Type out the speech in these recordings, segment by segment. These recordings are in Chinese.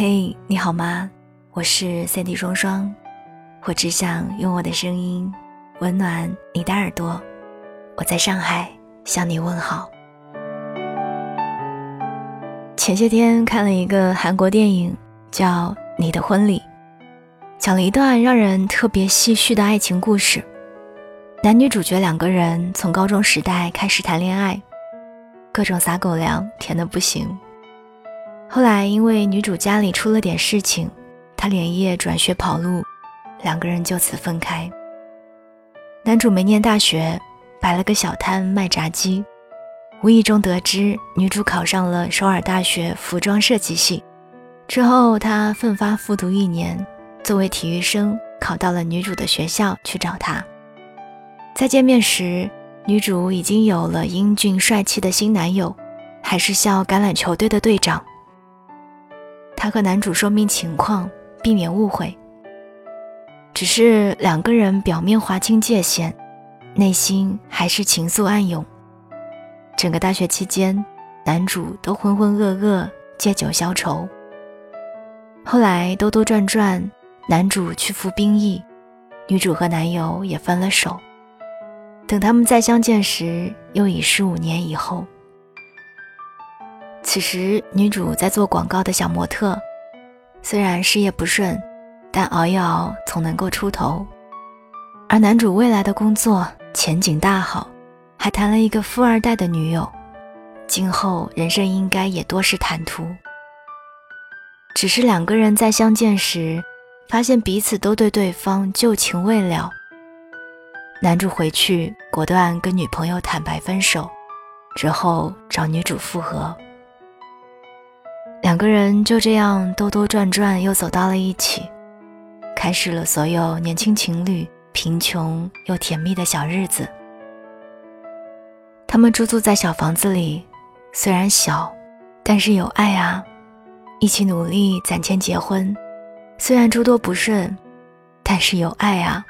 嘿，你好吗？我是三 D 双双，我只想用我的声音温暖你的耳朵。我在上海向你问好。前些天看了一个韩国电影，叫《你的婚礼》，讲了一段让人特别唏嘘的爱情故事。男女主角两个人从高中时代开始谈恋爱，各种撒狗粮，甜的不行。后来因为女主家里出了点事情，她连夜转学跑路，两个人就此分开。男主没念大学。摆了个小摊卖炸鸡，无意中得知女主考上了首尔大学服装设计系，之后他奋发复读一年，作为体育生考到了女主的学校去找她。再见面时，女主已经有了英俊帅气的新男友，还是校橄榄球队的队长。他和男主说明情况，避免误会。只是两个人表面划清界限。内心还是情愫暗涌。整个大学期间，男主都浑浑噩噩，借酒消愁。后来兜兜转转，男主去服兵役，女主和男友也分了手。等他们再相见时，又已是五年以后。此时，女主在做广告的小模特，虽然事业不顺，但熬一熬总能够出头。而男主未来的工作。前景大好，还谈了一个富二代的女友，今后人生应该也多是坦途。只是两个人在相见时，发现彼此都对对方旧情未了。男主回去果断跟女朋友坦白分手，之后找女主复合。两个人就这样兜兜转转，又走到了一起，开始了所有年轻情侣。贫穷又甜蜜的小日子，他们驻足在小房子里，虽然小，但是有爱啊！一起努力攒钱结婚，虽然诸多不顺，但是有爱啊！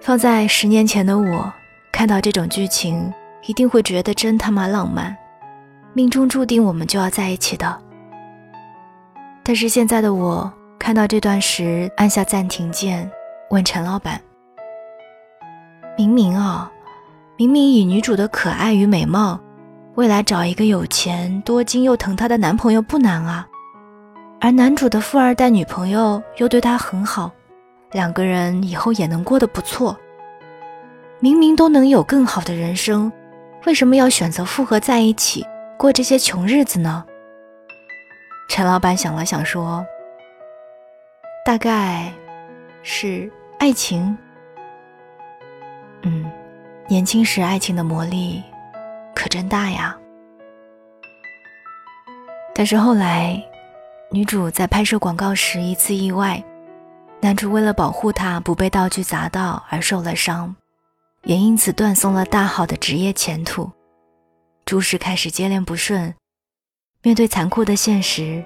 放在十年前的我，看到这种剧情，一定会觉得真他妈浪漫，命中注定我们就要在一起的。但是现在的我，看到这段时，按下暂停键。问陈老板：“明明啊，明明以女主的可爱与美貌，未来找一个有钱、多金又疼她的男朋友不难啊。而男主的富二代女朋友又对他很好，两个人以后也能过得不错。明明都能有更好的人生，为什么要选择复合在一起过这些穷日子呢？”陈老板想了想说：“大概是。”爱情，嗯，年轻时爱情的魔力可真大呀。但是后来，女主在拍摄广告时一次意外，男主为了保护她不被道具砸到而受了伤，也因此断送了大好的职业前途。诸事开始接连不顺，面对残酷的现实，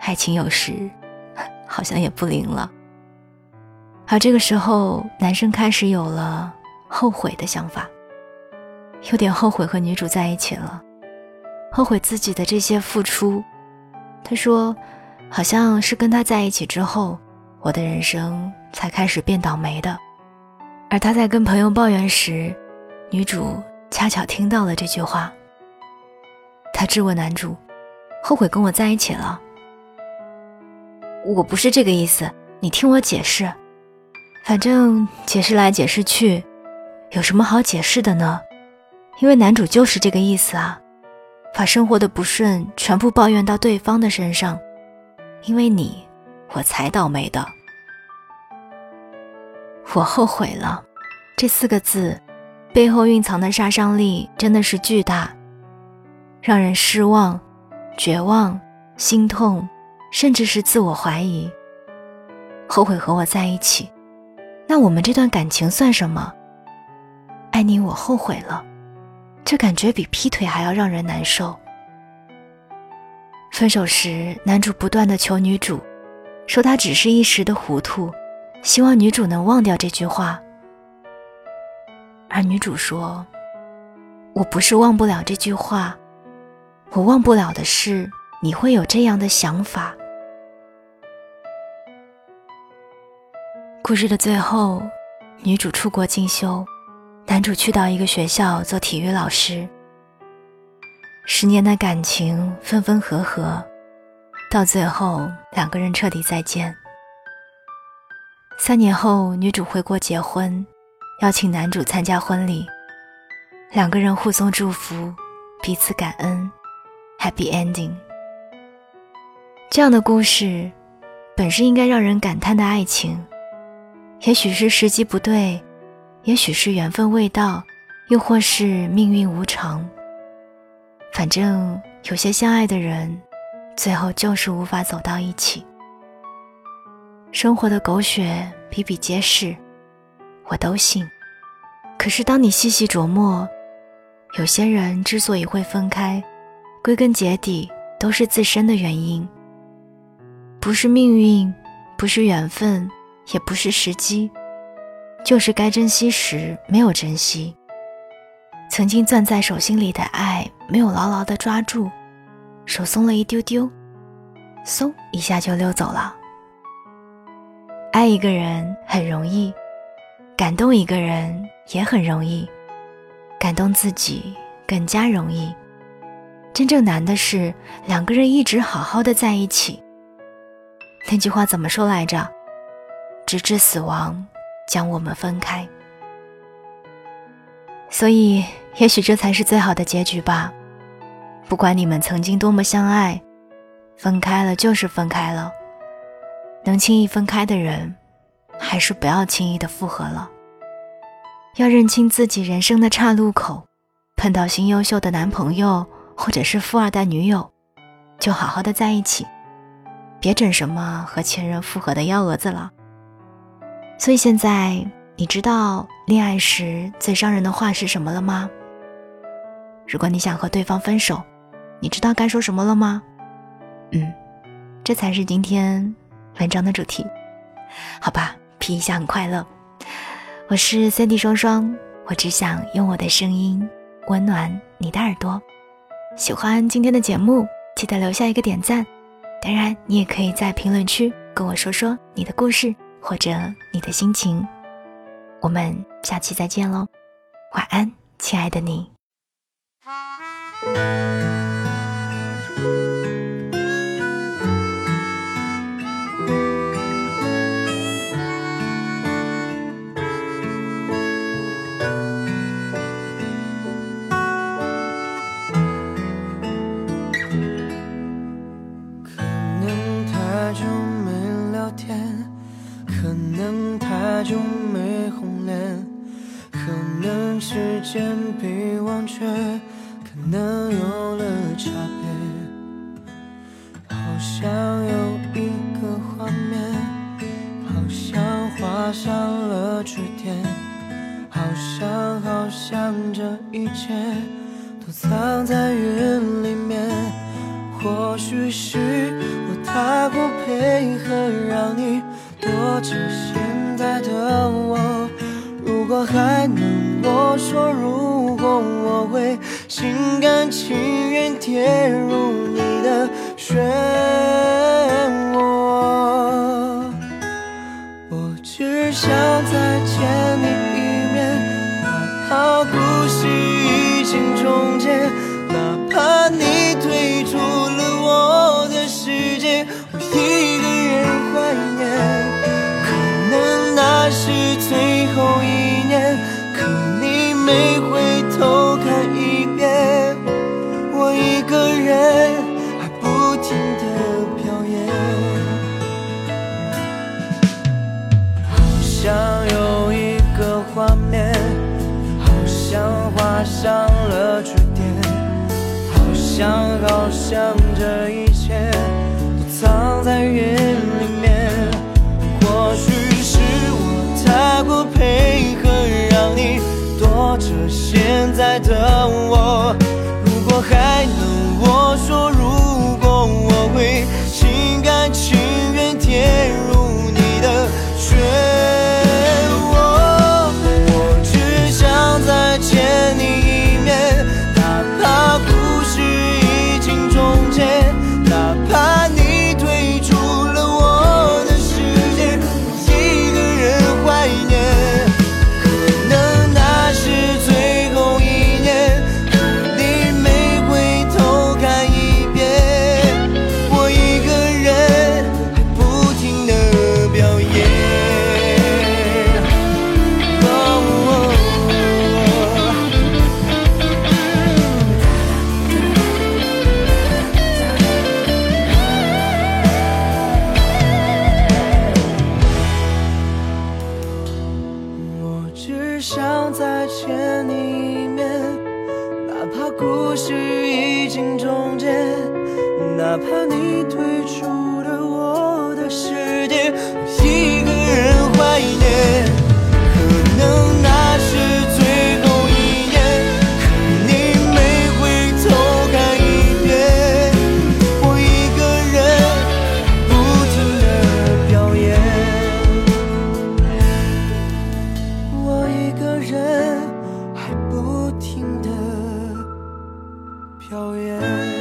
爱情有时 好像也不灵了。而这个时候，男生开始有了后悔的想法，有点后悔和女主在一起了，后悔自己的这些付出。他说：“好像是跟他在一起之后，我的人生才开始变倒霉的。”而他在跟朋友抱怨时，女主恰巧听到了这句话。他质问男主：“后悔跟我在一起了？”我不是这个意思，你听我解释。反正解释来解释去，有什么好解释的呢？因为男主就是这个意思啊，把生活的不顺全部抱怨到对方的身上，因为你，我才倒霉的。我后悔了，这四个字背后蕴藏的杀伤力真的是巨大，让人失望、绝望、心痛，甚至是自我怀疑。后悔和我在一起。那我们这段感情算什么？爱你，我后悔了，这感觉比劈腿还要让人难受。分手时，男主不断的求女主，说他只是一时的糊涂，希望女主能忘掉这句话。而女主说：“我不是忘不了这句话，我忘不了的是你会有这样的想法。故事的最后，女主出国进修，男主去到一个学校做体育老师。十年的感情分分合合，到最后两个人彻底再见。三年后，女主回国结婚，邀请男主参加婚礼，两个人互送祝福，彼此感恩，Happy Ending。这样的故事，本是应该让人感叹的爱情，也许是时机不对，也许是缘分未到，又或是命运无常。反正有些相爱的人，最后就是无法走到一起。生活的狗血比比皆是，我都信。可是当你细细琢磨，有些人之所以会分开，归根结底都是自身的原因，不是命运，不是缘分，也不是时机，就是该珍惜时没有珍惜。曾经攥在手心里的爱，没有牢牢的抓住，手松了一丢丢，嗖一下就溜走了。爱一个人很容易，感动一个人也很容易，感动自己更加容易。真正难的是两个人一直好好的在一起。那句话怎么说来着？直至死亡将我们分开。所以。也许这才是最好的结局吧。不管你们曾经多么相爱，分开了就是分开了。能轻易分开的人，还是不要轻易的复合了。要认清自己人生的岔路口，碰到新优秀的男朋友或者是富二代女友，就好好的在一起，别整什么和前任复合的幺蛾子了。所以现在你知道恋爱时最伤人的话是什么了吗？如果你想和对方分手，你知道该说什么了吗？嗯，这才是今天文章的主题。好吧，皮一下很快乐。我是三 D 双双，我只想用我的声音温暖你的耳朵。喜欢今天的节目，记得留下一个点赞。当然，你也可以在评论区跟我说说你的故事或者你的心情。我们下期再见喽，晚安，亲爱的你。将这一切都藏在云里面。或许是我太过配合，让你躲着现在的我。如果还能，我说如果我会。心甘情愿跌入你的漩涡，我只想再见你上了句点好像这一切都藏在云里面，或许是我太过配合，让你躲着现在的我。如果还考验